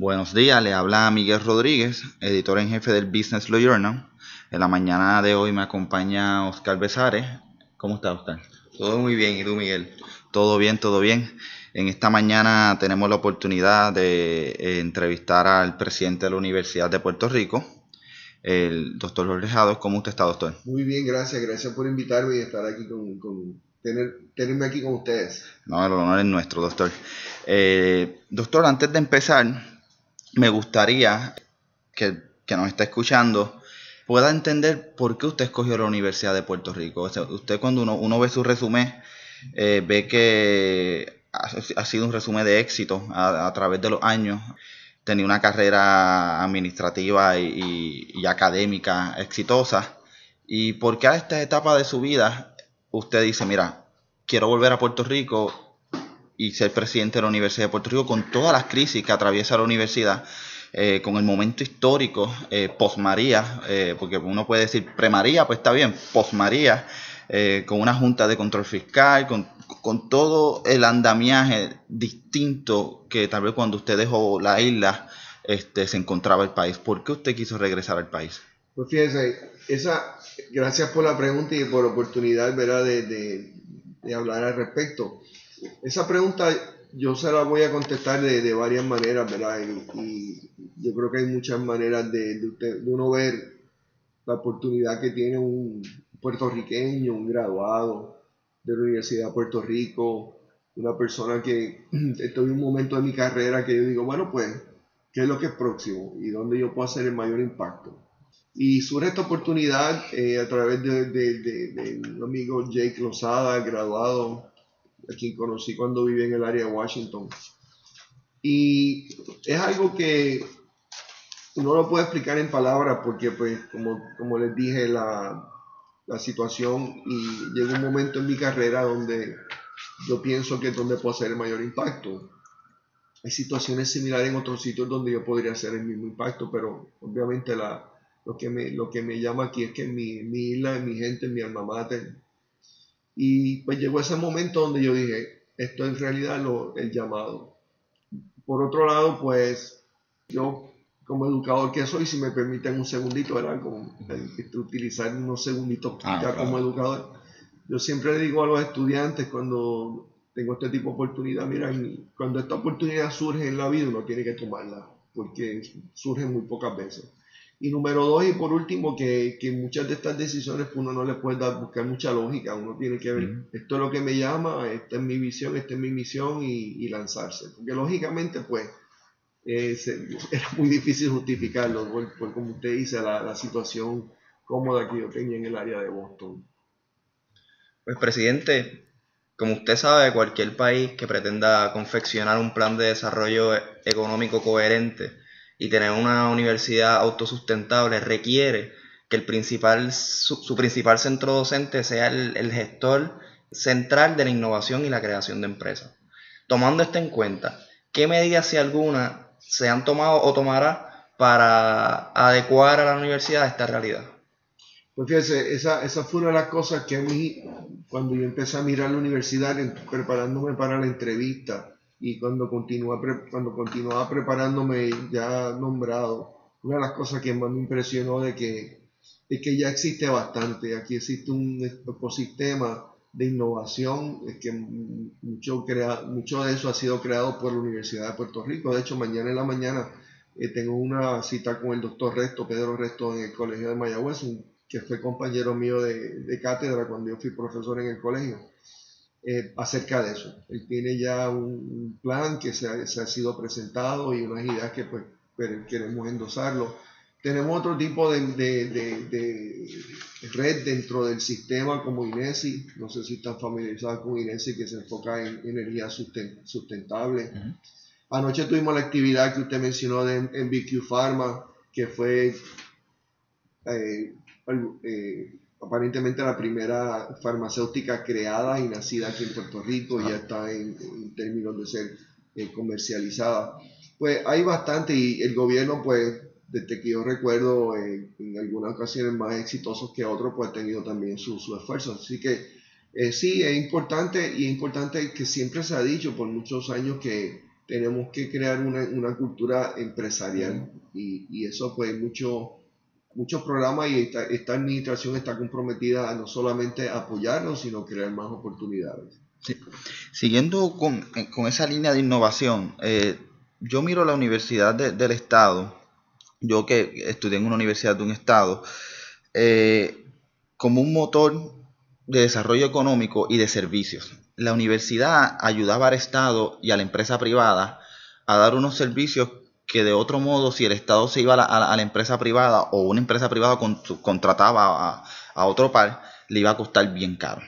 Buenos días, le habla Miguel Rodríguez, editor en jefe del Business Law Journal. En la mañana de hoy me acompaña Oscar Besares. ¿Cómo está Oscar? Todo muy bien, ¿y tú Miguel? Todo bien, todo bien. En esta mañana tenemos la oportunidad de eh, entrevistar al presidente de la Universidad de Puerto Rico, el doctor Jorge ¿Cómo usted está, doctor? Muy bien, gracias. Gracias por invitarme y estar aquí con, tener, tenerme aquí con ustedes. No, el honor es nuestro, doctor. Eh, doctor, antes de empezar, me gustaría que, que nos está escuchando pueda entender por qué usted escogió la Universidad de Puerto Rico. usted cuando uno, uno, ve su resumen, eh, ve que ha, sido un resumen de éxito a, través de los años. Tenía una carrera administrativa y, y, académica exitosa. ¿Y por qué a esta etapa de su vida usted dice, mira, quiero volver a Puerto Rico y ser presidente de la Universidad de Puerto Rico con todas las crisis que atraviesa la universidad, eh, con el momento histórico, eh, post-María, eh, porque uno puede decir pre-María, pues está bien, post-María, eh, con una junta de control fiscal, con, con, todo el andamiaje distinto que tal vez cuando usted dejó la isla este, se encontraba el país. ¿Por qué usted quiso regresar al país? Pues fíjese, esa, gracias por la pregunta y por la oportunidad ¿verdad? De, de hablar al respecto. Esa pregunta yo se la voy a contestar de, de varias maneras, ¿verdad? Y, yo creo que hay muchas maneras de, de, uno ver la oportunidad que tiene un puertorriqueño, un graduado de la Universidad de Puerto Rico, una persona que estoy en un momento de mi carrera que yo digo, bueno, pues, ¿qué es lo que es próximo? ¿Y dónde yo puedo hacer el mayor impacto? Y surge esta oportunidad eh, a través de, de, un amigo Jake Lozada, graduado a quien conocí cuando viví en el área de Washington. Y es algo que no lo puedo explicar en palabras porque, pues, como, como les dije, la, la situación y llega un momento en mi carrera donde yo pienso que es donde puedo hacer el mayor impacto. Hay situaciones similares en otros sitios donde yo podría hacer el mismo impacto, pero obviamente la, lo, que me, lo que me llama aquí es que mi, mi isla, mi gente, mi alma mater, y pues llegó ese momento donde yo dije, esto es en realidad lo, el llamado. Por otro lado, pues yo como educador que soy, si me permiten un segundito, ¿verdad? Como, utilizar unos segunditos ah, como educador. Yo siempre le digo a los estudiantes cuando tengo este tipo de oportunidad, mira, cuando esta oportunidad surge en la vida uno tiene que tomarla, porque surge muy pocas veces. Y número dos, y por último, que, que muchas de estas decisiones pues, uno no le puede dar, buscar mucha lógica, uno tiene que ver, esto es lo que me llama, esta es mi visión, esta es mi misión y, y lanzarse. Porque lógicamente, pues, eh, era muy difícil justificarlo, por, como usted dice, la, la, situación cómoda que yo tenía en el área de Boston. Pues, presidente, como usted sabe, cualquier país que pretenda confeccionar un plan de desarrollo económico coherente, y tener una universidad autosustentable requiere que el principal, su, principal centro docente sea el, gestor central de la innovación y la creación de empresas. Tomando esto en cuenta, ¿qué medidas, si alguna, se han tomado o tomará para adecuar a la universidad a esta realidad? Pues fíjese, esa, esa fue una de las cosas que a mí, cuando yo empecé a mirar la universidad, preparándome para la entrevista, y cuando continuaba, cuando continuaba preparándome ya nombrado, una de las cosas que más me impresionó de que, es que ya existe bastante, aquí existe un ecosistema de innovación, es que mucho, crea, mucho de eso ha sido creado por la Universidad de Puerto Rico, de hecho mañana en la mañana eh, tengo una cita con el doctor Resto, Pedro Resto, en el Colegio de Mayagüez, que fue compañero mío de, de cátedra cuando yo fui profesor en el colegio eh, acerca de eso. Él tiene ya un, plan que se ha, se ha, sido presentado y unas ideas que pues queremos endosarlo. Tenemos otro tipo de, de, de, red dentro del sistema como INESI, no sé si están familiarizados con INESI que se enfoca en energía sustentable. Anoche tuvimos la actividad que usted mencionó de MBQ Pharma, que fue eh, eh, aparentemente la primera farmacéutica creada y nacida aquí en Puerto Rico, ya está en, términos de ser eh, comercializada. Pues hay bastante y el gobierno, pues, desde que yo recuerdo, en algunas ocasiones más exitosos que otros, pues ha tenido también su, su esfuerzo. Así que eh, sí, es importante y es importante que siempre se ha dicho por muchos años que tenemos que crear una, una cultura empresarial y, y, eso pues mucho, muchos programas y esta, esta, administración está comprometida a no solamente apoyarnos, sino crear más oportunidades. Siguiendo con, con, esa línea de innovación, eh, yo miro la Universidad de, del Estado, yo que estudié en una universidad de un Estado, eh, como un motor de desarrollo económico y de servicios. La universidad ayudaba al Estado y a la empresa privada a dar unos servicios que de otro modo, si el Estado se iba a la, a la empresa privada o una empresa privada con, contrataba a, a, otro par, le iba a costar bien caro.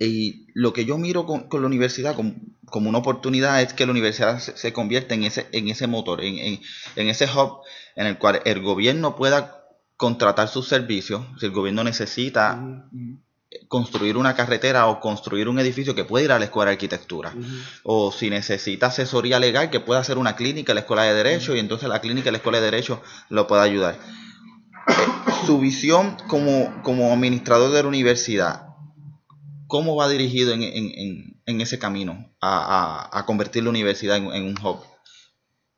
Y lo que yo miro con, con la universidad como, como, una oportunidad es que la universidad se, se convierta en ese, en ese motor, en, en, en, ese hub en el cual el gobierno pueda contratar sus servicios. Si el gobierno necesita uh -huh construir una carretera o construir un edificio que pueda ir a la escuela de arquitectura. Uh -huh. O si necesita asesoría legal, que pueda hacer una clínica en la escuela de derecho uh -huh. y entonces la clínica en la escuela de derecho lo pueda ayudar. Su visión como, como administrador de la universidad, ¿cómo va dirigido en, en, en ese camino a, a, a, convertir la universidad en, en, un hub?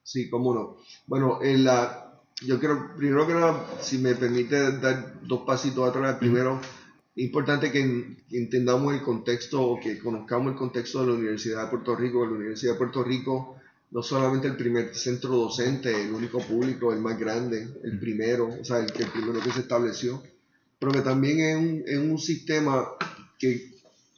Sí, cómo no. Bueno, en la, yo quiero, primero que nada, si me permite dar dos pasitos atrás, primero... -huh importante que, que, entendamos el contexto o que conozcamos el contexto de la Universidad de Puerto Rico. La Universidad de Puerto Rico no solamente el primer centro docente, el único público, el más grande, el primero, o sea, el, el primero que se estableció, pero que también es un, es un sistema que es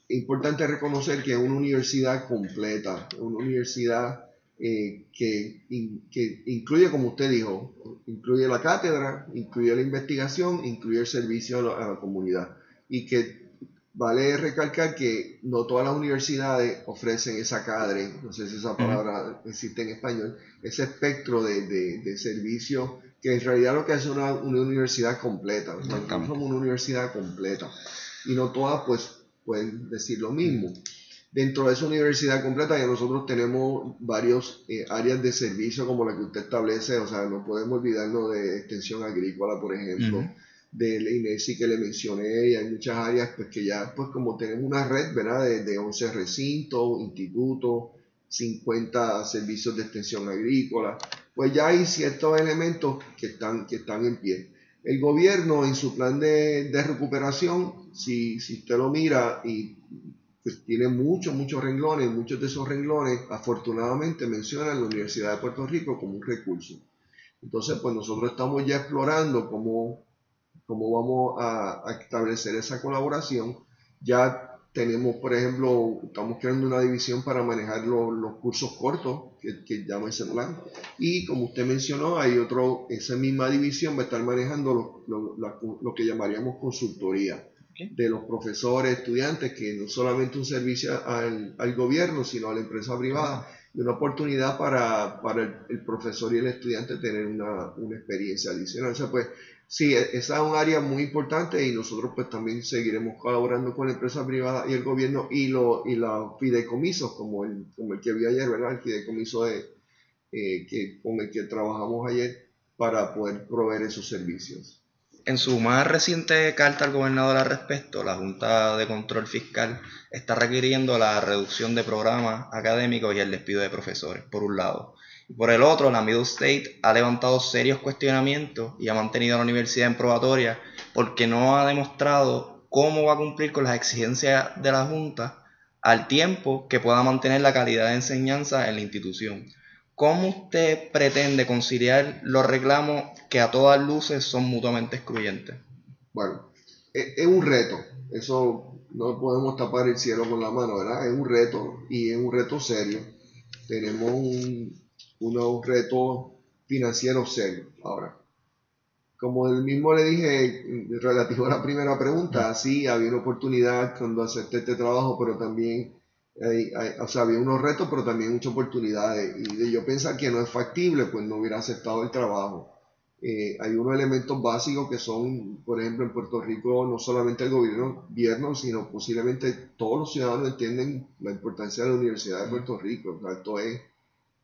importante reconocer que es una universidad completa, una universidad eh, que, in, que incluye, como usted dijo, incluye la cátedra, incluye la investigación, incluye el servicio a la, a la comunidad y que vale recalcar que no todas las universidades ofrecen esa cadre, no sé si esa palabra existe en español, ese espectro de, de, de servicio que en realidad lo que es una, una universidad completa, nosotros somos una universidad completa y no todas pues pueden decir lo mismo. Dentro de esa universidad completa ya nosotros tenemos varios eh, áreas de servicio como la que usted establece, o sea, no podemos olvidarnos de extensión agrícola, por ejemplo. Uh -huh de la INESI que le mencioné y hay muchas áreas pues que ya pues como tenemos una red verdad de, de 11 recintos institutos 50 servicios de extensión agrícola pues ya hay ciertos elementos que están que están en pie. El gobierno en su plan de, de recuperación si, si usted lo mira y pues tiene muchos muchos renglones muchos de esos renglones afortunadamente mencionan la Universidad de Puerto Rico como un recurso. Entonces pues nosotros estamos ya explorando cómo cómo vamos a, a, establecer esa colaboración. Ya tenemos, por ejemplo, estamos creando una división para manejar los, los cursos cortos que, que el celular. Y como usted mencionó, hay otro, esa misma división va a estar manejando lo, lo, lo que llamaríamos consultoría okay. de los profesores, estudiantes, que no solamente un servicio al, al gobierno, sino a la empresa privada. Y una oportunidad para, para el, el, profesor y el estudiante tener una, una experiencia adicional. O sea, pues, sí, esa es un área muy importante y nosotros pues también seguiremos colaborando con la empresa privada y el gobierno y, lo, y los fideicomisos como el, como el que vi ayer. El fideicomiso de, eh, que, con el que trabajamos ayer para poder proveer esos servicios. En su más reciente carta al gobernador al respecto, la Junta de Control Fiscal está requiriendo la reducción de programas académicos y el despido de profesores, por un lado. Por el otro, la Middle State ha levantado serios cuestionamientos y ha mantenido a la universidad en probatoria porque no ha demostrado cómo va a cumplir con las exigencias de la Junta al tiempo que pueda mantener la calidad de enseñanza en la institución. ¿Cómo usted pretende conciliar los reclamos que a todas luces son mutuamente excluyentes? Bueno, es un reto, eso no podemos tapar el cielo con la mano, ¿verdad? Es un reto y es un reto serio. Tenemos un, unos retos financieros serios. Ahora, como el mismo le dije relativo a la primera pregunta, sí, había una oportunidad cuando acepté este trabajo, pero también hay, hay, o sea, había unos retos, pero también muchas oportunidades. Y de yo pensar que no es factible, pues no hubiera aceptado el trabajo. Eh, hay unos elementos básicos que son, por ejemplo, en Puerto Rico, no solamente el gobierno, gobierno sino posiblemente todos los ciudadanos entienden la importancia de la Universidad de Puerto Rico. O sea, esto es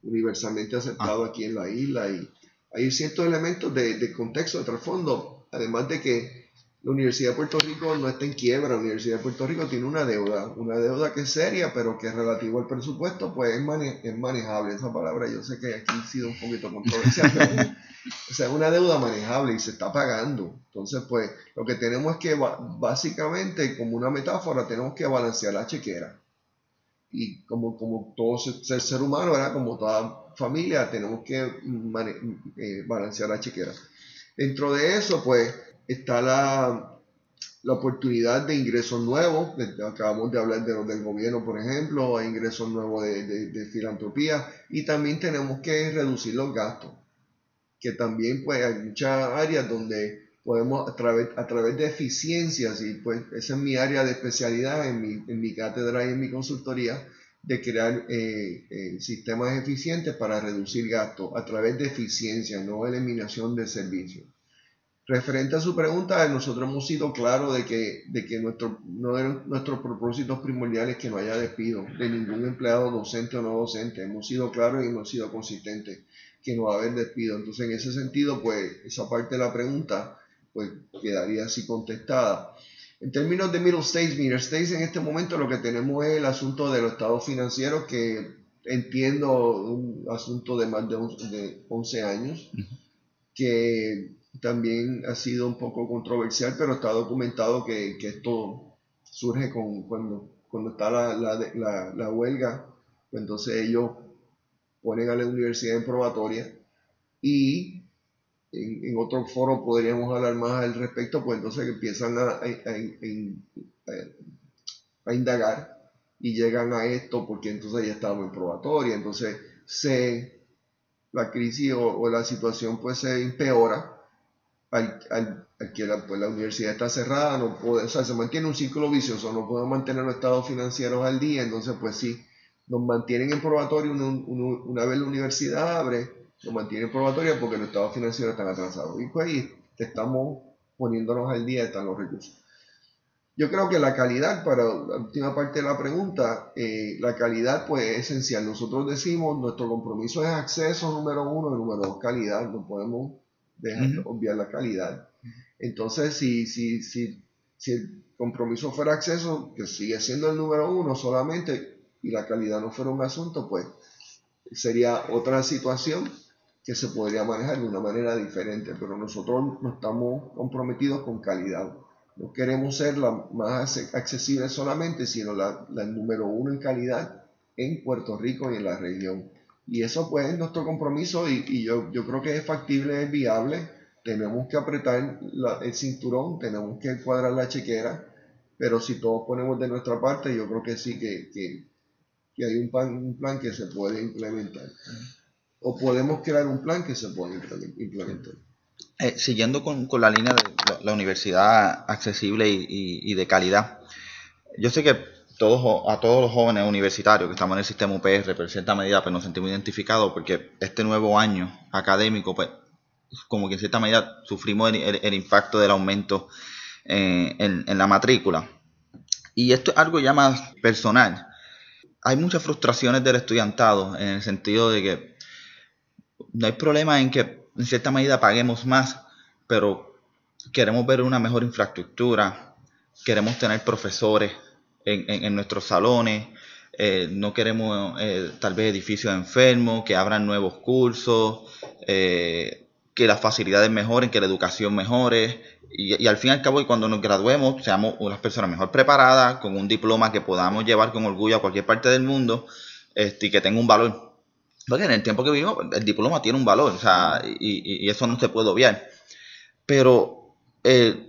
universalmente aceptado ah. aquí en la isla y hay ciertos elementos de, de, contexto, de trasfondo, además de que la Universidad de Puerto Rico no está en quiebra, la Universidad de Puerto Rico tiene una deuda, una deuda que es seria, pero que relativo al presupuesto, pues es, es manejable. Esa palabra yo sé que aquí ha sido un poquito controversial, pero o sea, es una deuda manejable y se está pagando. Entonces, pues lo que tenemos es que básicamente, como una metáfora, tenemos que balancear la chequera. Y como, como todo ser, ser humano, ¿verdad? como toda familia, tenemos que eh, balancear la chequera. Dentro de eso, pues está la, la oportunidad de ingresos nuevos, acabamos de hablar de los del gobierno, por ejemplo, hay ingresos nuevos de, de, filantropía y también tenemos que reducir los gastos, que también pues hay muchas áreas donde podemos a través, a través de eficiencias, y pues esa es mi área de especialidad en mi, en mi cátedra y en mi consultoría, de crear eh, eh, sistemas eficientes para reducir gastos a través de eficiencia, no eliminación de servicios. Referente a su pregunta, nosotros hemos sido claros de que, de que nuestro, no de nuestros propósitos primordiales que no haya despido de ningún empleado docente o no docente. Hemos sido claros y hemos sido consistentes que no va a haber despido. Entonces, en ese sentido, pues esa parte de la pregunta pues quedaría así contestada. En términos de Middle States, Middle States en este momento lo que tenemos es el asunto de los estados financieros que entiendo un asunto de más de 11 años, que también ha sido un poco controversial, pero está documentado que, esto surge con, cuando, cuando está la, la, la, huelga, pues entonces ellos ponen a la universidad en probatoria y en, otro foro podríamos hablar más al respecto, pues entonces empiezan a, a, indagar y llegan a esto porque entonces ya estamos en probatoria, entonces se, la crisis o, la situación pues se empeora al, que la, pues, la, universidad está cerrada, no puede, o sea, se mantiene un ciclo vicioso, no podemos mantener los estados financieros al día, entonces pues sí, nos mantienen en probatorio una, vez la universidad abre, nos mantienen en probatoria porque los estados financieros están atrasados. Y pues ahí estamos poniéndonos al día, están los recursos. Yo creo que la calidad, para la última parte de la pregunta, eh, la calidad pues es esencial. Nosotros decimos, nuestro compromiso es acceso número uno y número dos, calidad. No podemos dejar de obviar la calidad. Entonces, si, si, si, si el compromiso fuera acceso, que sigue siendo el número uno solamente, y la calidad no fuera un asunto, pues sería otra situación que se podría manejar de una manera diferente, pero nosotros no estamos comprometidos con calidad. No queremos ser la más accesible solamente, sino la, número uno en calidad en Puerto Rico y en la región. Y eso pues es nuestro compromiso y, yo, creo que es factible, es viable. Tenemos que apretar el cinturón, tenemos que cuadrar la chequera, pero si todos ponemos de nuestra parte, yo creo que sí que, hay un plan que se puede implementar. O podemos crear un plan que se puede implementar. Eh, siguiendo con, con, la línea de la, universidad accesible y, y, de calidad, yo sé que todos, a todos los jóvenes universitarios que estamos en el sistema UPR, pero en cierta medida pues, nos sentimos identificados porque este nuevo año académico, pues, como que en cierta medida sufrimos el, impacto del aumento eh, en, la matrícula. Y esto es algo ya más personal. Hay muchas frustraciones del estudiantado en el sentido de que no hay problema en que en cierta medida paguemos más, pero queremos ver una mejor infraestructura, queremos tener profesores en, nuestros salones, eh, no queremos eh, tal vez edificios enfermos, que abran nuevos cursos, eh, que las facilidades mejoren, que la educación mejore. Y, al fin y al cabo, cuando nos graduemos, seamos unas personas mejor preparadas, con un diploma que podamos llevar con orgullo a cualquier parte del mundo este, y que tenga un valor. Porque en el tiempo que vivimos, el diploma tiene un valor, o sea, y, eso no se puede obviar. Pero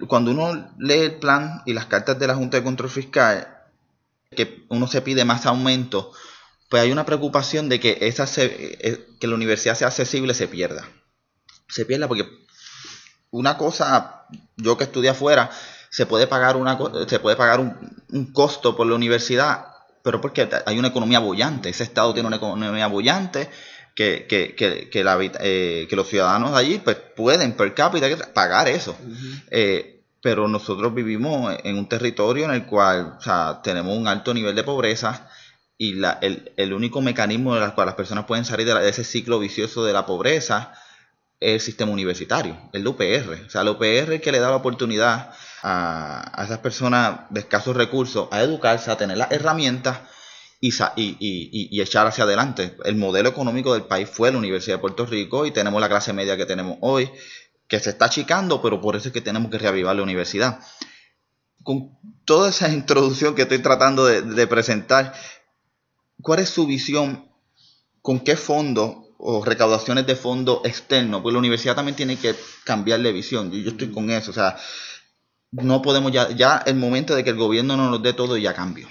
cuando uno lee el plan y las cartas de la Junta de Control Fiscal, que uno se pide más aumento, pues hay una preocupación de que, esa eh, que la universidad sea accesible se pierda. Se pierda porque una cosa, yo que estudié afuera, se puede pagar, una, se puede pagar un, costo por la universidad, pero porque hay una economía bollante, ese estado tiene una economía bollante que, que, que, que, la, eh, que los ciudadanos de allí pues, pueden per cápita pagar eso. Pero nosotros vivimos en un territorio en el cual o sea, tenemos un alto nivel de pobreza y la, el, el, único mecanismo en el cual las personas pueden salir de, ese ciclo vicioso de la pobreza el sistema universitario, el UPR. O sea, el UPR es que le da la oportunidad a, esas personas de escasos recursos a educarse, a tener las herramientas y, y, echar hacia adelante. El modelo económico del país fue la Universidad de Puerto Rico y tenemos la clase media que tenemos hoy, que se está achicando, pero por eso es que tenemos que reavivar la universidad. Con toda esa introducción que estoy tratando de, presentar, ¿cuál es su visión? ¿Con qué fondo o recaudaciones de fondo externo? Pues la universidad también tiene que cambiar de visión. Yo, yo estoy con eso. O sea, no podemos ya, ya el momento de que el gobierno no nos dé todo ya cambió.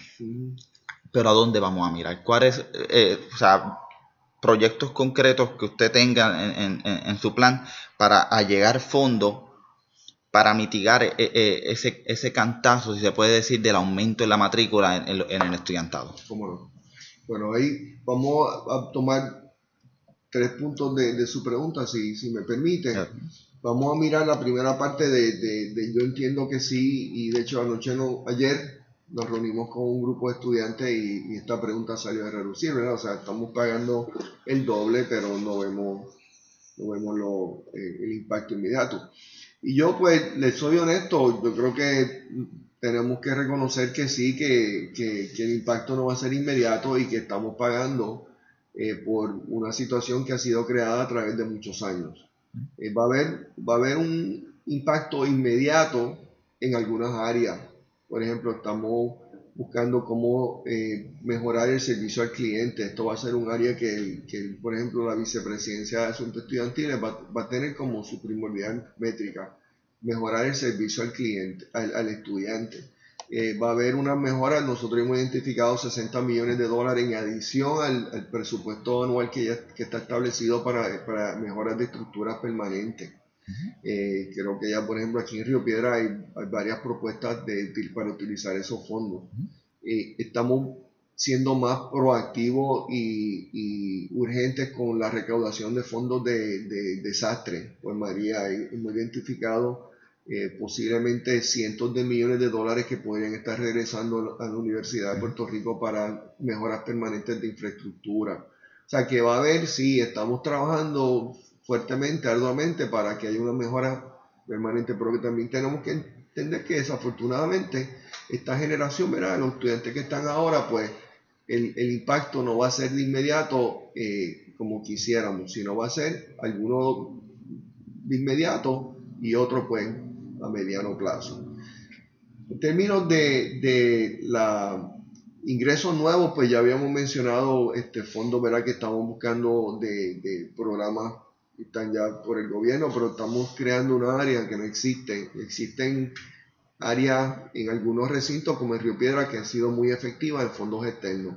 Pero ¿a dónde vamos a mirar? ¿Cuáles, eh, o sea, proyectos concretos que usted tenga en, en, su plan para allegar fondos para mitigar eh, eh, ese, ese cantazo, si se puede decir, del aumento en la matrícula en, el estudiantado? Bueno, ahí vamos a, tomar tres puntos de, su pregunta, si, si me permite. Vamos a mirar la primera parte de, de, yo entiendo que sí, y de hecho anoche no, ayer nos reunimos con un grupo de estudiantes y, esta pregunta salió a reducir, ¿verdad? O sea, estamos pagando el doble, pero no vemos, no vemos lo, eh, el impacto inmediato. Y yo pues, les soy honesto, yo creo que tenemos que reconocer que sí, que, que, que el impacto no va a ser inmediato y que estamos pagando eh, por una situación que ha sido creada a través de muchos años. Eh, va, a haber, va a haber un impacto inmediato en algunas áreas. Por ejemplo, estamos buscando cómo eh, mejorar el servicio al cliente. Esto va a ser un área que, que por ejemplo, la vicepresidencia de Asuntos Estudiantiles va, va, a tener como su primordial métrica, mejorar el servicio al cliente, al, al estudiante. Eh, va a haber una mejora. Nosotros hemos identificado 60 millones de dólares en adición al, presupuesto anual que ya que está establecido para, para mejoras de estructuras permanentes. Eh, creo que ya, por ejemplo, aquí en Río Piedra hay, varias propuestas de, para utilizar esos fondos. Eh, estamos siendo más proactivos y, urgentes con la recaudación de fondos de, de desastre. Pues María, hemos identificado eh, posiblemente cientos de millones de dólares que podrían estar regresando a la Universidad de Puerto Rico para mejoras permanentes de infraestructura. O sea que va a haber, sí, estamos trabajando fuertemente, arduamente para que haya una mejora permanente, pero que también tenemos que entender que desafortunadamente esta generación, ¿verdad? los estudiantes que están ahora, pues el, el impacto no va a ser de inmediato eh, como quisiéramos, sino va a ser alguno de inmediato y otro pues a mediano plazo. En términos de, de la ingresos nuevos, pues ya habíamos mencionado este fondo, ¿verdad? Que estamos buscando de, programas que están ya por el gobierno, pero estamos creando una área que no existe. Existen áreas en algunos recintos como el Río Piedra que han sido muy efectivas en fondos externos,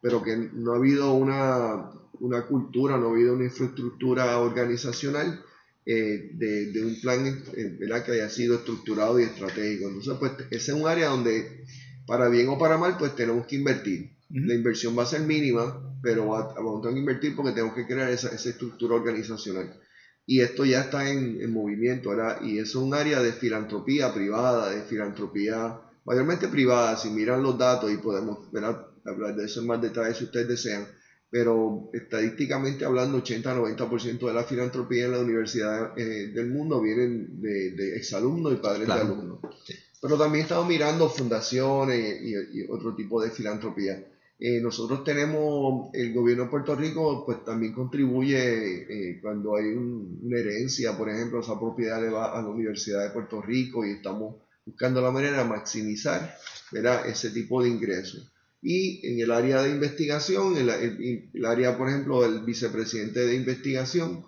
pero que no ha habido una, una cultura, no ha habido una infraestructura organizacional eh, de, un plan eh, que haya sido estructurado y estratégico. Entonces, pues ese es un área donde, para bien o para mal, pues tenemos que invertir. La inversión va a ser mínima, pero vamos a tener que invertir porque tenemos que crear esa, estructura organizacional. Y esto ya está en, movimiento, ¿verdad? Y es un área de filantropía privada, de filantropía mayormente privada. Si miran los datos y podemos hablar de eso en más detalle si ustedes desean pero estadísticamente hablando, 80-90% de la filantropía en la universidad eh, del mundo vienen de, de exalumnos y padres de alumnos. Pero también estamos mirando fundaciones y, otro tipo de filantropía. Eh, nosotros tenemos, el gobierno de Puerto Rico pues también contribuye eh, cuando hay una herencia, por ejemplo, esa propiedad le va a la Universidad de Puerto Rico y estamos buscando la manera de maximizar ¿verdad? ese tipo de ingresos. Y en el área de investigación, el, área, por ejemplo, del vicepresidente de investigación,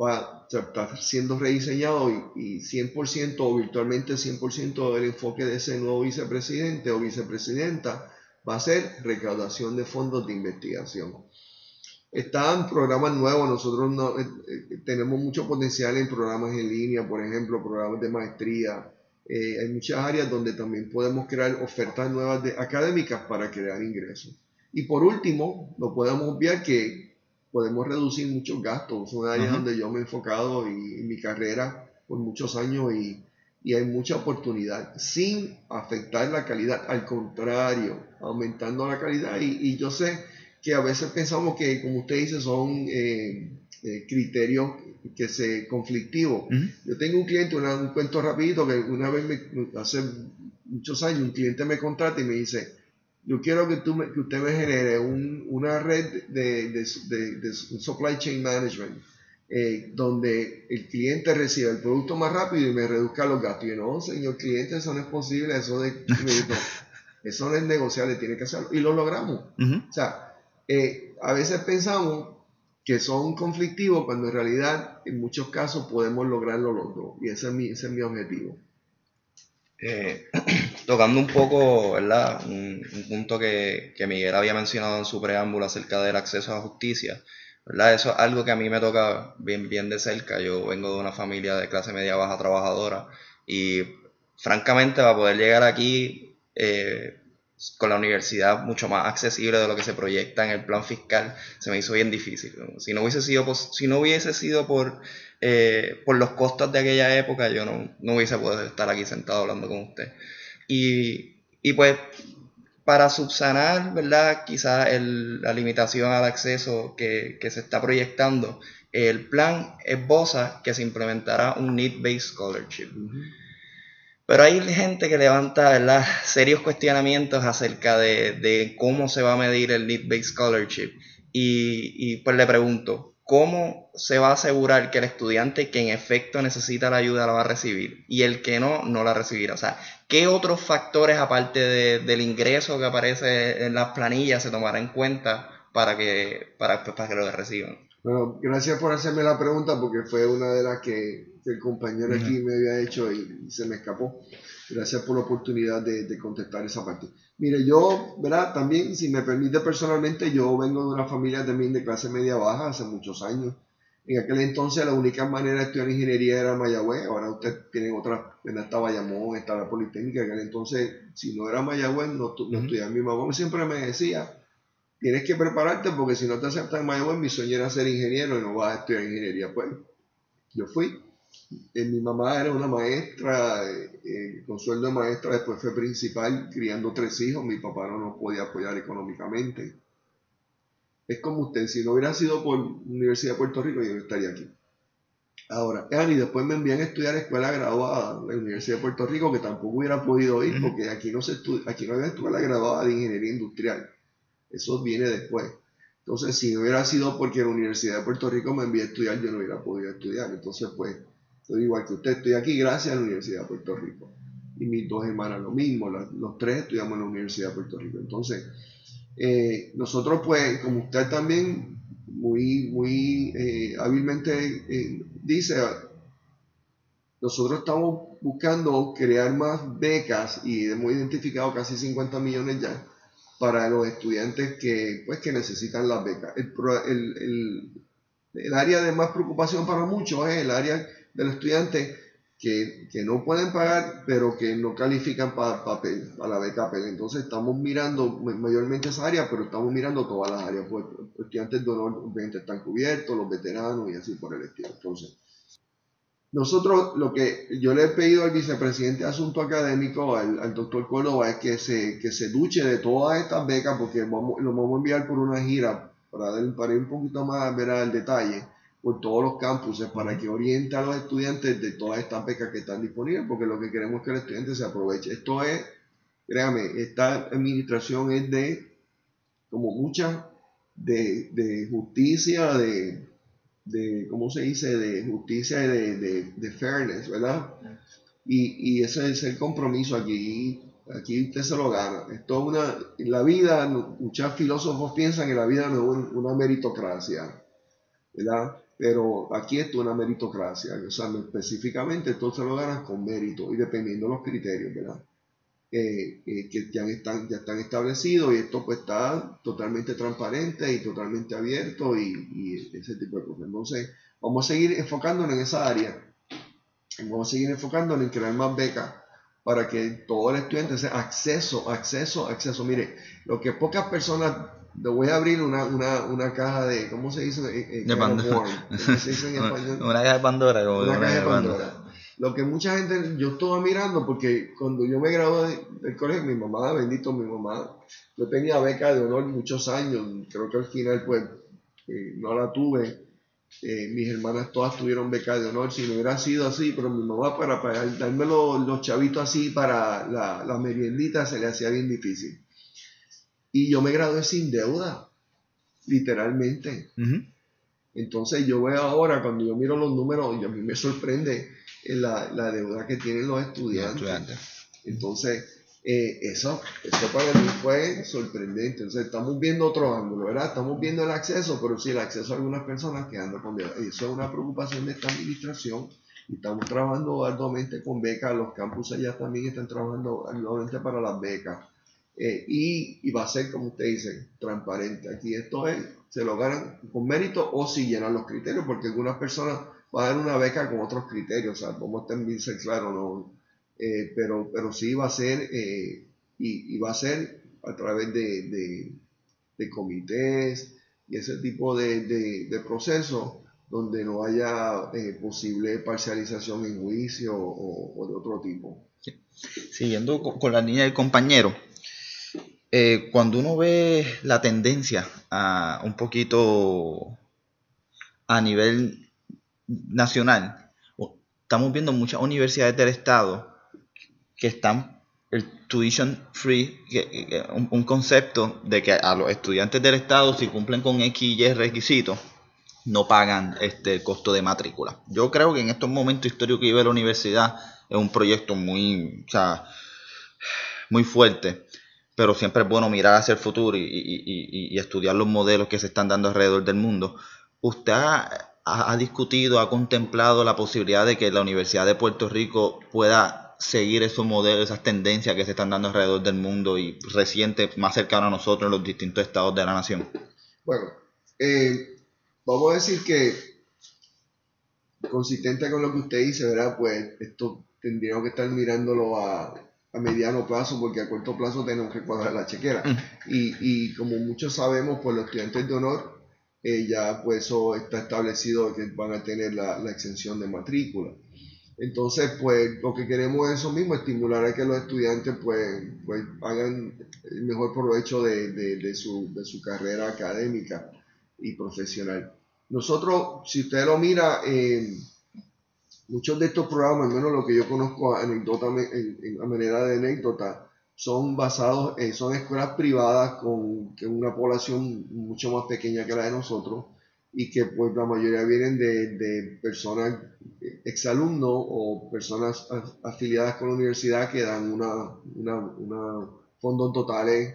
va, a estar siendo rediseñado y, 100% o virtualmente 100% del enfoque de ese nuevo vicepresidente o vicepresidenta va a ser recaudación de fondos de investigación. Están programas nuevos, nosotros no, eh, eh, tenemos mucho potencial en programas en línea, por ejemplo, programas de maestría, eh, hay muchas áreas donde también podemos crear ofertas nuevas de, académicas para crear ingresos. Y por último, no podemos obviar que podemos reducir muchos gastos. Son áreas donde yo me he enfocado y, en mi carrera por muchos años y, y, hay mucha oportunidad sin afectar la calidad. Al contrario, aumentando la calidad. Y, y yo sé que a veces pensamos que, como usted dice, son... Eh, eh, criterios que se conflictivos. Yo tengo un cliente, un cuento rapidito, que una vez, me, hace muchos años, un cliente me contrata y me dice, yo quiero que, tú que usted me genere una red de, de, de, supply chain management. Eh, donde el cliente reciba el producto más rápido y me reduzca los gastos. Y yo, no, señor cliente, eso no es posible, eso, de, eso no es negociable, tiene que hacerlo. Y lo logramos. O sea, eh, a veces pensamos que son conflictivos cuando en realidad en muchos casos podemos lograrlo los dos. Y ese es mi, ese es mi objetivo. Eh, tocando un poco, ¿verdad? Un, punto que, Miguel había mencionado en su preámbulo acerca del acceso a la justicia, ¿verdad? Eso es algo que a mí me toca bien, bien de cerca. Yo vengo de una familia de clase media baja trabajadora y francamente para poder llegar aquí eh, con la universidad mucho más accesible de lo que se proyecta en el plan fiscal, se me hizo bien difícil. Si no hubiese sido, si no hubiese sido por, eh, por los costos de aquella época, yo no, no, hubiese podido estar aquí sentado hablando con usted. Y, y pues, para subsanar, ¿verdad? Quizás la limitación al acceso que, que se está proyectando, el plan esboza que se implementará un Need-Based Scholarship. Pero hay gente que levanta ¿verdad? serios cuestionamientos acerca de, cómo se va a medir el Need-Based Scholarship. Y, pues le pregunto, ¿cómo se va a asegurar que el estudiante que en efecto necesita la ayuda la va a recibir y el que no, no la recibirá? O sea, ¿qué otros factores aparte del ingreso que aparece en las planillas se tomará en cuenta para que, para, pues, para que lo reciban? Bueno, gracias por hacerme la pregunta porque fue una de las que el compañero aquí me había hecho y, se me escapó. Gracias por la oportunidad de, contestar esa parte. Mire, yo, ¿verdad? También, si me permite personalmente, yo vengo de una familia también de clase media baja hace muchos años. En aquel entonces la única manera de estudiar ingeniería era Mayagüez, ahora usted tiene otra, está Bayamón, está la Politécnica, en aquel entonces si no era Mayagüez no, no estudiaba. Mi mamá siempre me decía, tienes que prepararte porque si no te aceptan en Mayagüez, mi sueño era ser ingeniero y no vas a estudiar ingeniería. Pues yo fui, eh, mi mamá era una maestra, eh, eh, con sueldo de maestra, después fue principal criando tres hijos, mi papá no nos podía apoyar económicamente. Es como usted, si no hubiera sido por Universidad de Puerto Rico, yo no estaría aquí. Ahora, y después me envían a estudiar escuela graduada en la Universidad de Puerto Rico, que tampoco hubiera podido ir, porque aquí no, se aquí no había escuela graduada de ingeniería industrial. Eso viene después. Entonces, si no hubiera sido porque la Universidad de Puerto Rico me envió a estudiar, yo no hubiera podido estudiar. Entonces, pues, soy igual que usted, estoy aquí gracias a la Universidad de Puerto Rico. Y mis dos hermanas lo mismo, los tres estudiamos en la Universidad de Puerto Rico. Entonces, eh, nosotros pues, como usted también muy, muy eh, hábilmente eh, dice, nosotros estamos buscando crear más becas y hemos identificado casi 50 millones ya para los estudiantes que, pues, que necesitan las becas. El, el, el área de más preocupación para muchos es el área de los estudiantes que, que, no pueden pagar, pero que no califican para papel, para la beca papel. Entonces estamos mirando mayormente esa área, pero estamos mirando todas las áreas. Pues, estudiantes de honor están cubiertos, los veteranos y así por el estilo. Entonces, nosotros lo que yo le he pedido al vicepresidente de Asunto Académico, al, al doctor Córdoba, es que se, que se duche de todas estas becas, porque vamos, lo vamos a enviar por una gira para, dar, para ir un poquito más a ver el detalle por todos los campuses para que oriente a los estudiantes de todas estas becas que están disponibles, porque lo que queremos es que el estudiante se aproveche. Esto es, créame, esta administración es de, como mucha, de, de justicia, de, de, ¿cómo se dice?, de justicia y de, de, fairness, ¿verdad? Y, y, ese es el compromiso aquí. Aquí usted se lo gana. Esto es una, en la vida, muchos filósofos piensan que la vida no es una meritocracia, ¿verdad? Pero aquí es una meritocracia, o sea, específicamente esto se lo ganas con mérito y dependiendo de los criterios, ¿verdad? Eh, eh, que ya están, ya están establecidos y esto pues está totalmente transparente y totalmente abierto y, ese tipo de cosas. Entonces, vamos a seguir enfocándonos en esa área. Vamos a seguir enfocándonos en crear más becas para que todo el estudiante tenga acceso, acceso, acceso. Mire, lo que pocas personas le voy a abrir una, una, una caja de, ¿cómo se dice? Eh, de Pandora. se dice en español? una caja de Pandora. una, caja de Pandora. Lo que mucha gente, yo estuve mirando porque cuando yo me gradué del colegio, mi mamá, bendito mi mamá, yo tenía beca de honor muchos años, creo que al final pues eh, no la tuve. eh, mis hermanas todas tuvieron beca de honor, si no hubiera sido así, pero mi mamá para, para darme los, chavitos así para la, la meriendita se le hacía bien difícil. Y yo me gradué sin deuda, literalmente. Entonces yo veo ahora, cuando yo miro los números, y a mí me sorprende la, la deuda que tienen los estudiantes. Entonces, eh, eso, eso para mí fue sorprendente. Entonces, estamos viendo otro ángulo, ¿verdad? Estamos viendo el acceso, pero sí el acceso a algunas personas que andan con deuda. Eso es una preocupación de esta administración. Y estamos trabajando arduamente con becas. Los campus allá también están trabajando arduamente para las becas. Eh, y, y, va a ser, como usted dice, transparente. Aquí esto es, se lo ganan con mérito o si llenan los criterios, porque algunas personas van a dar una beca con otros criterios. O sea, como estén bien claro, no, eh, pero, pero sí va a ser, eh, y, va a ser a través de, de, comités y ese tipo de, de procesos donde no haya eh, posible parcialización en juicio o, de otro tipo. Siguiendo con, la niña del compañero, cuando uno ve la tendencia a un poquito a nivel nacional, estamos viendo muchas universidades del Estado que están el tuition free, un, concepto de que a los estudiantes del Estado, si cumplen con X y Y requisitos, no pagan este costo de matrícula. Yo creo que en estos momentos históricos que vive la universidad es un proyecto muy, muy fuerte, pero siempre es bueno mirar hacia el futuro y, estudiar los modelos que se están dando alrededor del mundo. ¿Usted ha discutido, ha contemplado la posibilidad de que la Universidad de Puerto Rico pueda seguir esos modelos, esas tendencias que se están dando alrededor del mundo y reciente, más cercano a nosotros en los distintos estados de la nación? Bueno, eh, vamos a decir que consistente con lo que usted dice, ¿verdad? Pues esto tendríamos que estar mirándolo a, a mediano plazo porque a corto plazo tenemos que cuadrar la chequera. Mm. Y, y, como muchos sabemos, pues los estudiantes de honor eh, ya pues eso está establecido que van a tener la, la exención de matrícula. Entonces, pues lo que queremos es eso mismo, estimular a que los estudiantes pues, pues hagan el mejor provecho de, de, su, de su carrera académica y profesional. Nosotros, si usted lo mira, eh, muchos de estos programas, al menos lo que yo conozco en, a manera de anécdota, son basados, en, son escuelas privadas con una población mucho más pequeña que la de nosotros y que pues la mayoría vienen de, de personas exalumnos o personas afiliadas con la universidad que dan una, una, una fondos totales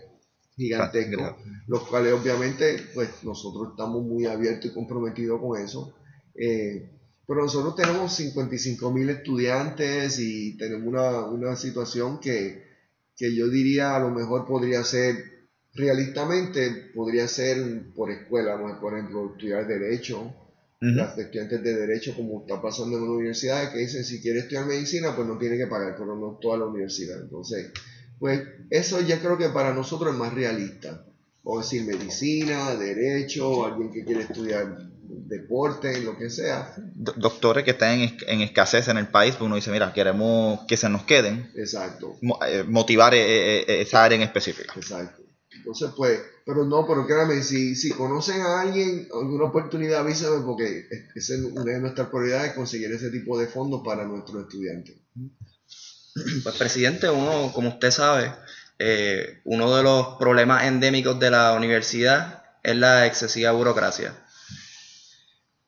gigantescos, los cuales obviamente pues nosotros estamos muy abiertos y comprometidos con eso. Eh, pero nosotros tenemos 55 mil estudiantes y tenemos una, una situación que, que yo diría a lo mejor podría ser realistamente podría ser por escuela, por ejemplo, estudiar Derecho, las estudiantes de Derecho, como está pasando en la universidad, que dicen si quiere estudiar medicina, pues no tiene que pagar, pero no toda la universidad. Entonces, pues eso ya creo que para nosotros es más realista. O decir medicina, derecho, alguien que quiere estudiar deporte, lo que sea. Doctores que están en, escasez en el país, pues uno dice, mira, queremos que se nos queden. Exacto. Eh, motivar eh, eh, esa área en específica. Exacto. Entonces, pues, pero no, pero créanme, si, si conocen a alguien, alguna oportunidad, avísenme porque esa es una de nuestras prioridades, conseguir ese tipo de fondos para nuestros estudiantes. Pues, presidente, uno, como usted sabe, eh, uno de los problemas endémicos de la universidad es la excesiva burocracia.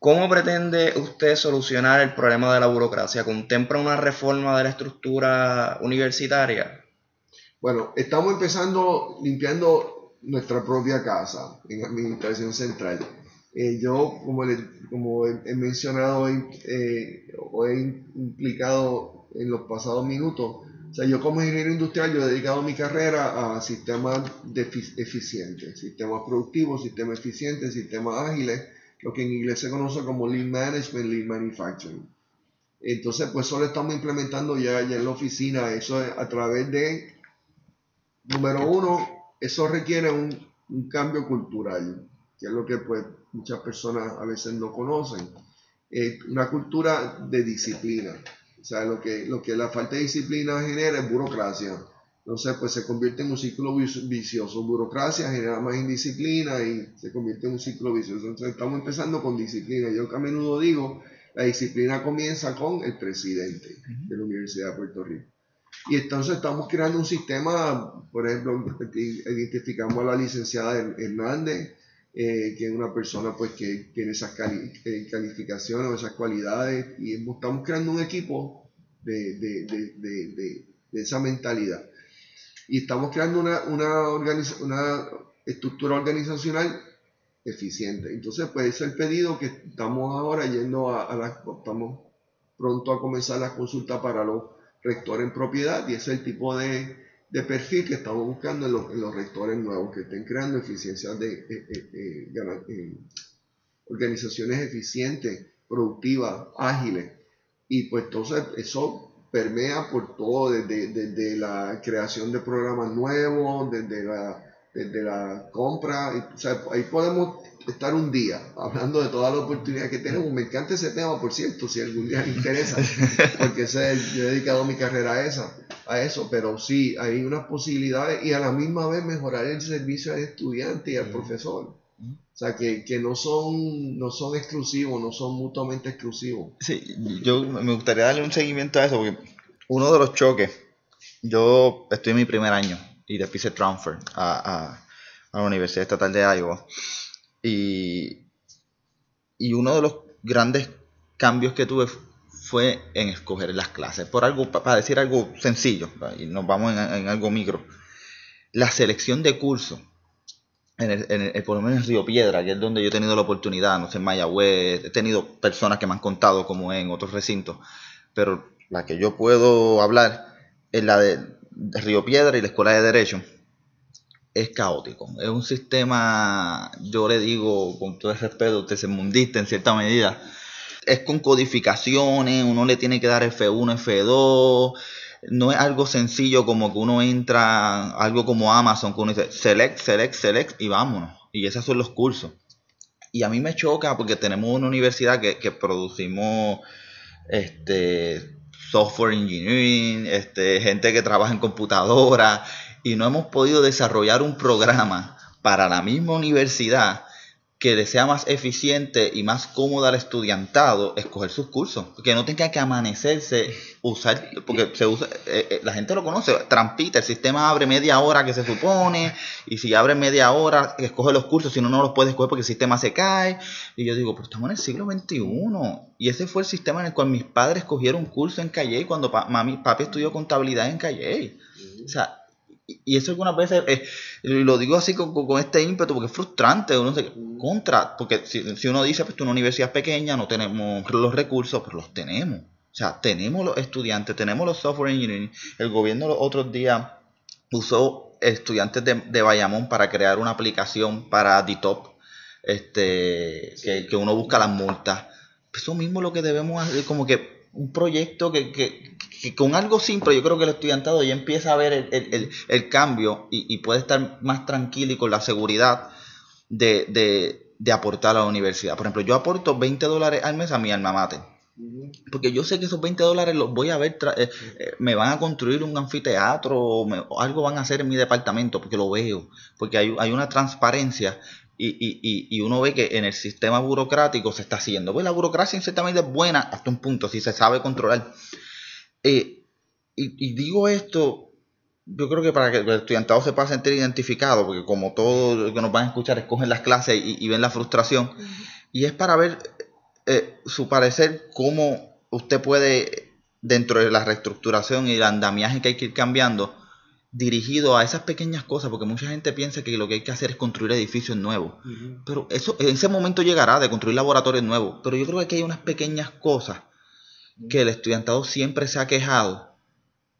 ¿Cómo pretende usted solucionar el problema de la burocracia? ¿Contempla una reforma de la estructura universitaria? Bueno, estamos empezando limpiando nuestra propia casa en Administración Central. Eh, yo, como, como he, mencionado eh, o he implicado en los pasados minutos, o sea, yo como ingeniero industrial, yo he dedicado mi carrera a sistemas eficientes, sistemas productivos, sistemas eficientes, sistemas ágiles, lo que en inglés se conoce como Lean Management, Lean Manufacturing. Entonces, pues eso lo estamos implementando ya, ya en la oficina, eso es a través de número uno, eso requiere un, cambio cultural, que es lo que pues muchas personas a veces no conocen. una cultura de disciplina. O sea, lo que, lo que la falta de disciplina genera es burocracia. Entonces, pues se convierte en un ciclo vicioso. Burocracia genera más indisciplina y se convierte en un ciclo vicioso. Entonces, estamos empezando con disciplina. Yo que a menudo digo, la disciplina comienza con el presidente de la Universidad de Puerto Rico. Y entonces estamos creando un sistema, por ejemplo, identificamos a la licenciada Hernández, eh, que es una persona pues que tiene esas eh, calificaciones o esas cualidades, y estamos creando un equipo de, de, de, de esa mentalidad. Y estamos creando una, una, estructura organizacional eficiente. Entonces, pues es el pedido que estamos ahora yendo a, a la, estamos pronto a comenzar las consultas para los rectores en propiedad y es el tipo de, de perfil que estamos buscando en los, en los, rectores nuevos, que estén creando eficiencias de eh, eh, eh, organizaciones eficientes, productivas, ágiles. Y pues entonces eso permea por todo, desde, desde la creación de programas nuevos, desde la, desde la compra. o sea, ahí podemos estar un día hablando de todas las oportunidades que tenemos. Me encanta ese tema, por cierto, si algún día le interesa, porque ese, yo he dedicado mi carrera a, esa, a eso, pero sí, hay unas posibilidades y a la misma vez mejorar el servicio al estudiante y al profesor. O sea, que, que, no, son, no son exclusivos, no son mutuamente exclusivos. Sí, yo me gustaría darle un seguimiento a eso, porque uno de los choques, yo estoy en mi primer año y después hice transfer a, a, la Universidad Estatal de Iowa. Y, y uno de los grandes cambios que tuve fue en escoger las clases. Por algo, para decir algo sencillo, y nos vamos en, en algo micro. La selección de cursos en el, en el, por lo menos en Río Piedra, que es donde yo he tenido la oportunidad, no sé, en Mayagüez, he tenido personas que me han contado como en otros recintos, pero la que yo puedo hablar es la de, Río Piedra y la Escuela de Derecho. Es caótico, es un sistema, yo le digo con todo el respeto, mundista en cierta medida. Es con codificaciones, uno le tiene que dar F1, F2, no es algo sencillo como que uno entra, algo como Amazon, que uno dice select, select, select y vámonos. Y esos son los cursos. Y a mí me choca porque tenemos una universidad que, que producimos este, software engineering, este, gente que trabaja en computadora y no hemos podido desarrollar un programa para la misma universidad que le sea más eficiente y más cómodo al estudiantado escoger sus cursos. Que no tenga que amanecerse, usar, porque se usa, eh, eh, la gente lo conoce, trampita, el sistema abre media hora que se supone, y si abre media hora, escoge los cursos, si no, no los puede escoger porque el sistema se cae. Y yo digo, pero estamos en el siglo XXI. Y ese fue el sistema en el cual mis padres cogieron un curso en Calle cuando mami, papi estudió contabilidad en Calle. O sea, y eso algunas veces, eh, lo digo así con, con, este ímpetu, porque es frustrante, uno se contra, porque si, si uno dice, pues una universidad pequeña, no tenemos los recursos, pero los tenemos. O sea, tenemos los estudiantes, tenemos los software engineering. El gobierno los otros días usó estudiantes de, de Bayamón para crear una aplicación para DTOP, este, que, que uno busca las multas. Eso mismo es lo que debemos hacer, como que un proyecto que, que, con algo simple yo creo que el estudiantado ya empieza a ver el, el, el, cambio y, y, puede estar más tranquilo y con la seguridad de, de, de, aportar a la universidad. Por ejemplo, yo aporto 20 dólares al mes a mi alma mater. Porque yo sé que esos 20 dólares los voy a ver, eh, eh, me van a construir un anfiteatro o, me, o, algo van a hacer en mi departamento, porque lo veo, porque hay, hay una transparencia y, y, y, uno ve que en el sistema burocrático se está haciendo. Pues la burocracia en cierta medida es buena hasta un punto, si se sabe controlar. Eh, y, digo esto, yo creo que para que el estudiantado se pueda sentir identificado, porque como todos los que nos van a escuchar escogen las clases y, ven la frustración, uh -huh. y es para ver eh, su parecer cómo usted puede, dentro de la reestructuración y el andamiaje que hay que ir cambiando, dirigido a esas pequeñas cosas, porque mucha gente piensa que lo que hay que hacer es construir edificios nuevos. Uh -huh. Pero eso en ese momento llegará de construir laboratorios nuevos. Pero yo creo que aquí hay unas pequeñas cosas. Que el estudiantado siempre se ha quejado.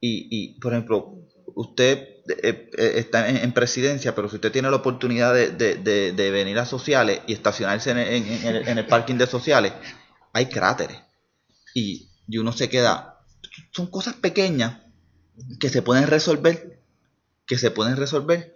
Y, y por ejemplo, usted eh, eh, está en, en, presidencia, pero si usted tiene la oportunidad de, de, de, venir a sociales y estacionarse en, en, el, en, el, parking de sociales, hay cráteres. Y, y uno se queda. Son cosas pequeñas que se pueden resolver que se pueden resolver.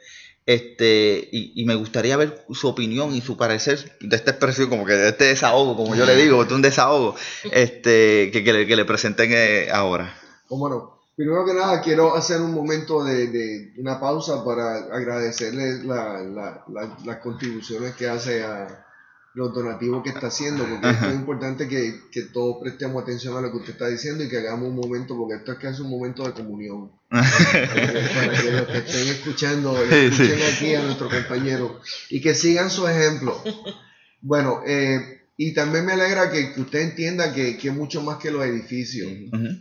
Este, y, y, me gustaría ver su opinión y su parecer de esta expresión, como que de este desahogo, como yo le digo, de un desahogo, este, que, que, le, que le presenten eh, ahora. ¿Cómo no? Primero que nada, quiero hacer un momento de, una pausa para agradecerle las contribuciones que hace a los donativos que está haciendo, porque es importante que, todos prestemos atención a lo que usted está diciendo y que hagamos un momento, porque esto es casi un momento de comunión. para, que, los que estén escuchando, escuchen aquí a nuestro compañero. Y que sigan su ejemplo. Bueno, eh, y también me alegra que, usted entienda que, que, es mucho más que los edificios,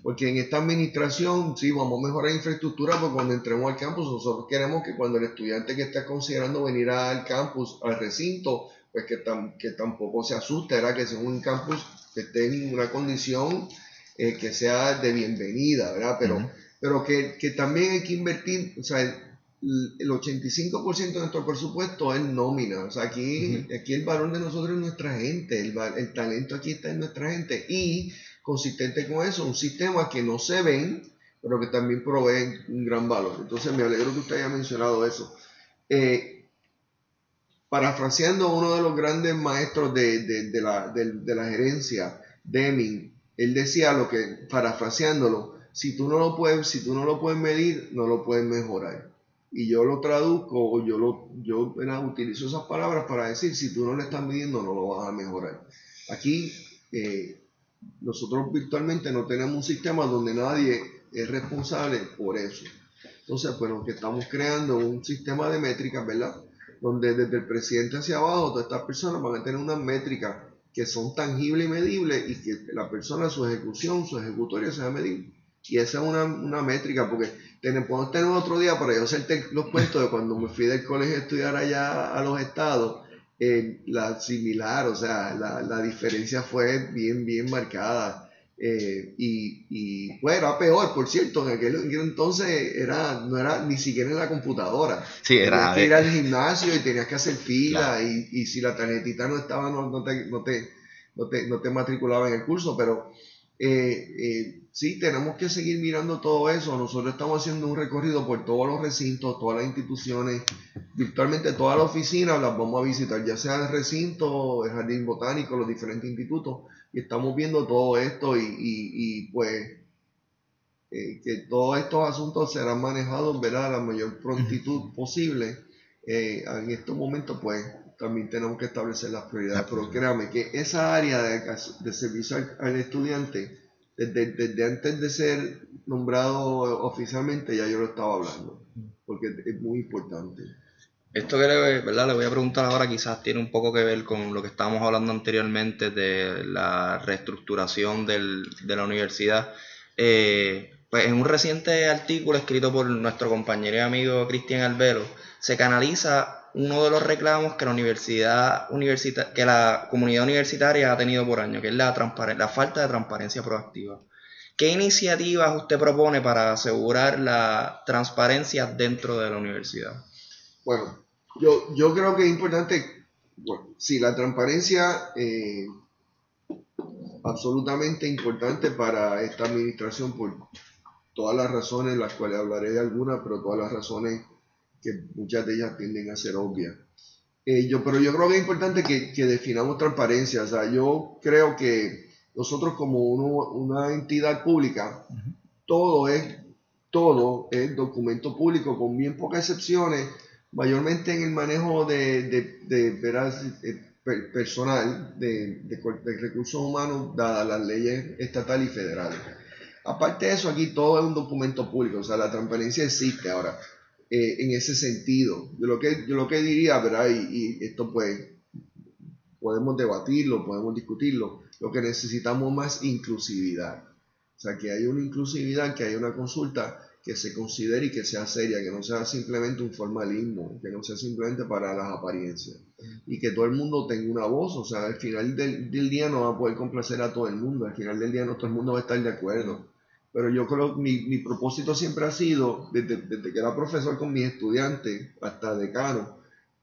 porque en esta administración sí vamos a mejorar infraestructura, porque cuando entremos al campus nosotros queremos que cuando el estudiante que está considerando venir al campus, al recinto, pues que, que tampoco se asuste, era que sea un campus que esté en una condición eh, que sea de bienvenida, ¿verdad? Pero, pero que, que, también hay que invertir, o sea, el 85% de nuestro presupuesto es nómina. O sea, aquí, aquí el valor de nosotros es nuestra gente, el, el, talento aquí está en nuestra gente. Y consistente con eso, un sistema que no se ven, pero que también provee un gran valor. Entonces me alegro que usted haya mencionado eso. Eh, parafraseando a uno de los grandes maestros de, de, la, de, la, gerencia, Deming, él decía lo que, parafraseándolo, si tú no lo puedes, si tú no lo puedes medir, no lo puedes mejorar y yo lo traduzco o yo, lo, yo utilizo esas palabras para decir, si tú no le estás midiendo, no lo vas a mejorar. Aquí eh, nosotros virtualmente no tenemos un sistema donde nadie es responsable por eso. Entonces, pues lo que estamos creando un sistema de métricas, ¿verdad? Donde desde el presidente hacia abajo, todas estas personas van a tener unas métricas que son tangibles y medibles y que la persona, su ejecución, su ejecutoria sea medible. Y esa es una, una métrica, porque podemos tener otro día para yo hacerte los cuentos de cuando me fui del colegio a estudiar allá a los estados. Eh, la similar, o sea, la, la, diferencia fue bien, bien marcada. Eh, y, y bueno, era peor, por cierto, en aquel, entonces era, no era ni siquiera en la computadora. Sí, era. Tenías que ir al gimnasio y tenías que hacer fila y, y, si la tarjetita no estaba, no, no, te, no, te, no, te, no te matriculaba en el curso, pero eh, eh, sí, tenemos que seguir mirando todo eso. Nosotros estamos haciendo un recorrido por todos los recintos, todas las instituciones, virtualmente todas las oficinas las vamos a visitar, ya sea el recinto, el jardín botánico, los diferentes institutos, y estamos viendo todo esto y, pues eh, que todos estos asuntos serán manejados ¿verdad? a la mayor prontitud posible. Eh, en estos momentos, pues también tenemos que establecer las prioridades, pero créame que esa área de, de servicio al estudiante, desde, antes de ser nombrado oficialmente ya yo lo estaba hablando, porque es muy importante. Esto que le, ¿verdad? le voy a preguntar ahora quizás tiene un poco que ver con lo que estábamos hablando anteriormente de la reestructuración de la universidad. Eh, pues en un reciente artículo escrito por nuestro compañero y amigo Cristian Albero, se canaliza uno de los reclamos que la universidad universita que la comunidad universitaria ha tenido por año, que es la, la falta de transparencia proactiva. ¿Qué iniciativas usted propone para asegurar la transparencia dentro de la universidad? Bueno, yo, yo creo que es importante, bueno, sí, la transparencia eh, absolutamente importante para esta administración por todas las razones, las cuales hablaré de algunas, pero todas las razones que muchas de ellas tienden a ser obvias. Eh, yo, pero yo creo que es importante que, que, definamos transparencia. O sea, yo creo que nosotros como uno, una entidad pública, todo es todo es documento público, con bien pocas excepciones, mayormente en el manejo de, de, de, personal, de, recursos humanos, dadas las leyes estatales y federales. Aparte de eso, aquí todo es un documento público, o sea, la transparencia existe. Ahora, eh, en ese sentido. Yo lo que, yo lo que diría, ¿verdad? Y, esto pues podemos debatirlo, podemos discutirlo. Lo que necesitamos más inclusividad. O sea, que haya una inclusividad, que haya una consulta que se considere y que sea seria, que no sea simplemente un formalismo, que no sea simplemente para las apariencias. Y que todo el mundo tenga una voz, o sea, al final del, del día no va a poder complacer a todo el mundo, al final del día no todo el mundo va a estar de acuerdo pero yo creo que mi, mi propósito siempre ha sido, desde, desde, que era profesor con mis estudiantes hasta decano,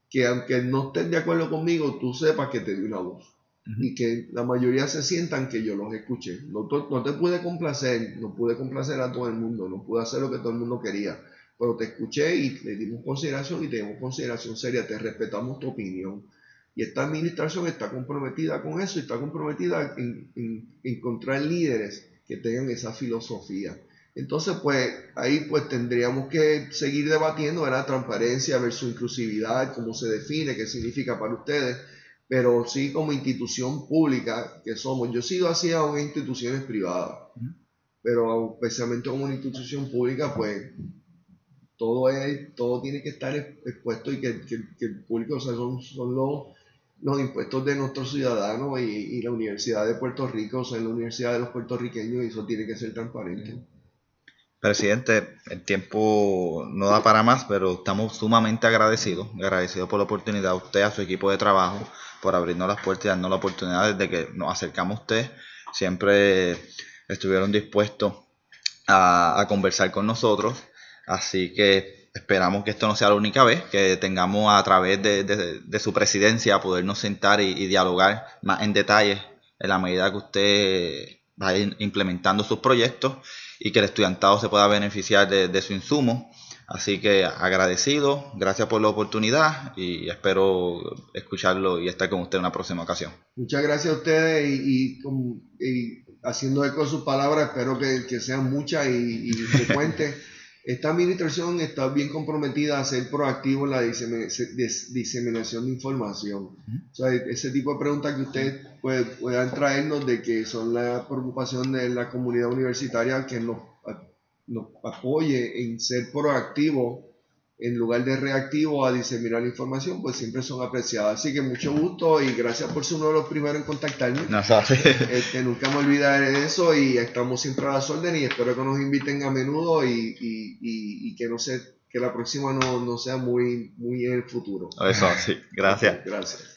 que aunque no estén de acuerdo conmigo, tú sepas que te di una voz. Y que la mayoría se sientan que yo los escuché. No, no te pude complacer, no pude complacer a todo el mundo, no pude hacer lo que todo el mundo quería, pero te escuché y le dimos consideración y te dimos consideración seria, te respetamos tu opinión. Y esta administración está comprometida con eso y está comprometida en, en encontrar líderes que tengan esa filosofía. Entonces, pues ahí pues tendríamos que seguir debatiendo la transparencia versus inclusividad, cómo se define, qué significa para ustedes, pero sí como institución pública que somos. Yo he sido así a unas instituciones privadas, pero especialmente como una institución pública, pues todo es todo tiene que estar expuesto y que, el público, o sea, son, son los, los impuestos de nuestros ciudadanos y, la Universidad de Puerto Rico, o sea, la Universidad de los puertorriqueños y eso tiene que ser transparente. Presidente, el tiempo no da para más, pero estamos sumamente agradecidos, agradecidos por la oportunidad a usted, a su equipo de trabajo, por abrirnos las puertas y darnos la oportunidad desde que nos acercamos a usted. Siempre estuvieron dispuestos a, conversar con nosotros, así que esperamos que esto no sea la única vez, que tengamos a través de, su presidencia podernos sentar y, y dialogar más en detalle en la medida que usted va implementando sus proyectos y que el estudiantado se pueda beneficiar de, su insumo. Así que agradecido, gracias por la oportunidad y espero escucharlo y estar con usted en una próxima ocasión. Muchas gracias a ustedes y, haciendo eco de sus palabras, espero que, sean muchas y, y frecuentes. Esta administración está bien comprometida a ser proactivo en la diseminación de información. O sea, ese tipo de preguntas que ustedes puedan traernos de que son la preocupación de la comunidad universitaria que nos, nos apoye en ser proactivo en lugar de reactivo a diseminar la información, pues siempre son apreciadas. Así que mucho gusto y gracias por ser uno de los primeros en contactarme. No, este, nunca me olvidaré de eso y estamos siempre a las órdenes y espero que nos inviten a menudo y, y, que no sé que la próxima no, no sea muy, muy en el futuro. Eso, sí. Gracias. Gracias.